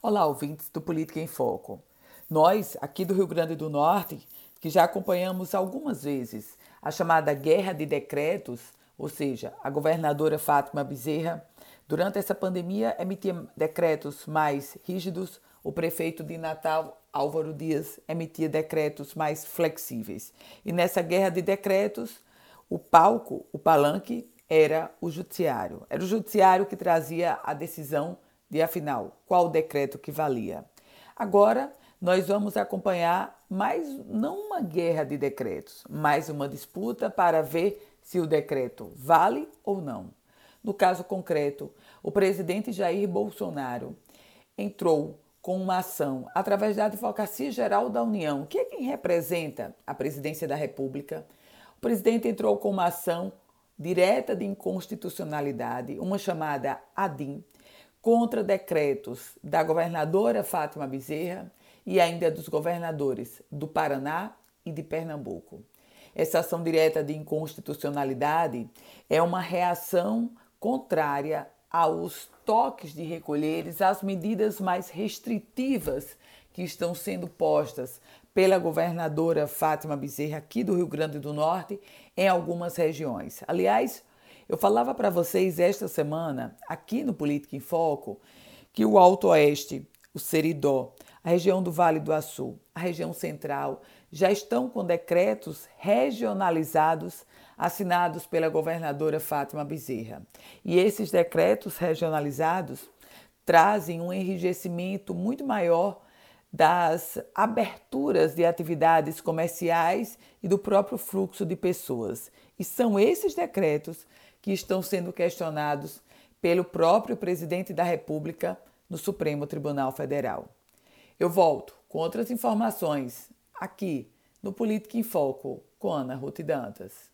Olá, ouvintes do Política em Foco. Nós, aqui do Rio Grande do Norte, que já acompanhamos algumas vezes a chamada Guerra de Decretos, ou seja, a governadora Fátima Bezerra, durante essa pandemia emitia decretos mais rígidos, o prefeito de Natal, Álvaro Dias, emitia decretos mais flexíveis. E nessa guerra de decretos, o palco, o palanque, era o judiciário. Era o judiciário que trazia a decisão de afinal qual o decreto que valia. Agora nós vamos acompanhar mais não uma guerra de decretos, mas uma disputa para ver se o decreto vale ou não. No caso concreto, o presidente Jair Bolsonaro entrou com uma ação através da Advocacia Geral da União, que é quem representa a presidência da República. O presidente entrou com uma ação direta de inconstitucionalidade, uma chamada ADIM, contra decretos da governadora Fátima Bezerra e ainda dos governadores do Paraná e de Pernambuco. Essa ação direta de inconstitucionalidade é uma reação contrária aos toques de recolheres, às medidas mais restritivas que estão sendo postas pela governadora Fátima Bezerra aqui do Rio Grande do Norte em algumas regiões. Aliás, eu falava para vocês esta semana, aqui no Política em Foco, que o Alto Oeste, o Seridó, a região do Vale do Açu, a região central, já estão com decretos regionalizados assinados pela governadora Fátima Bezerra. E esses decretos regionalizados trazem um enrijecimento muito maior das aberturas de atividades comerciais e do próprio fluxo de pessoas. E são esses decretos que estão sendo questionados pelo próprio presidente da República no Supremo Tribunal Federal. Eu volto com outras informações aqui no Política em Foco com Ana Ruth Dantas.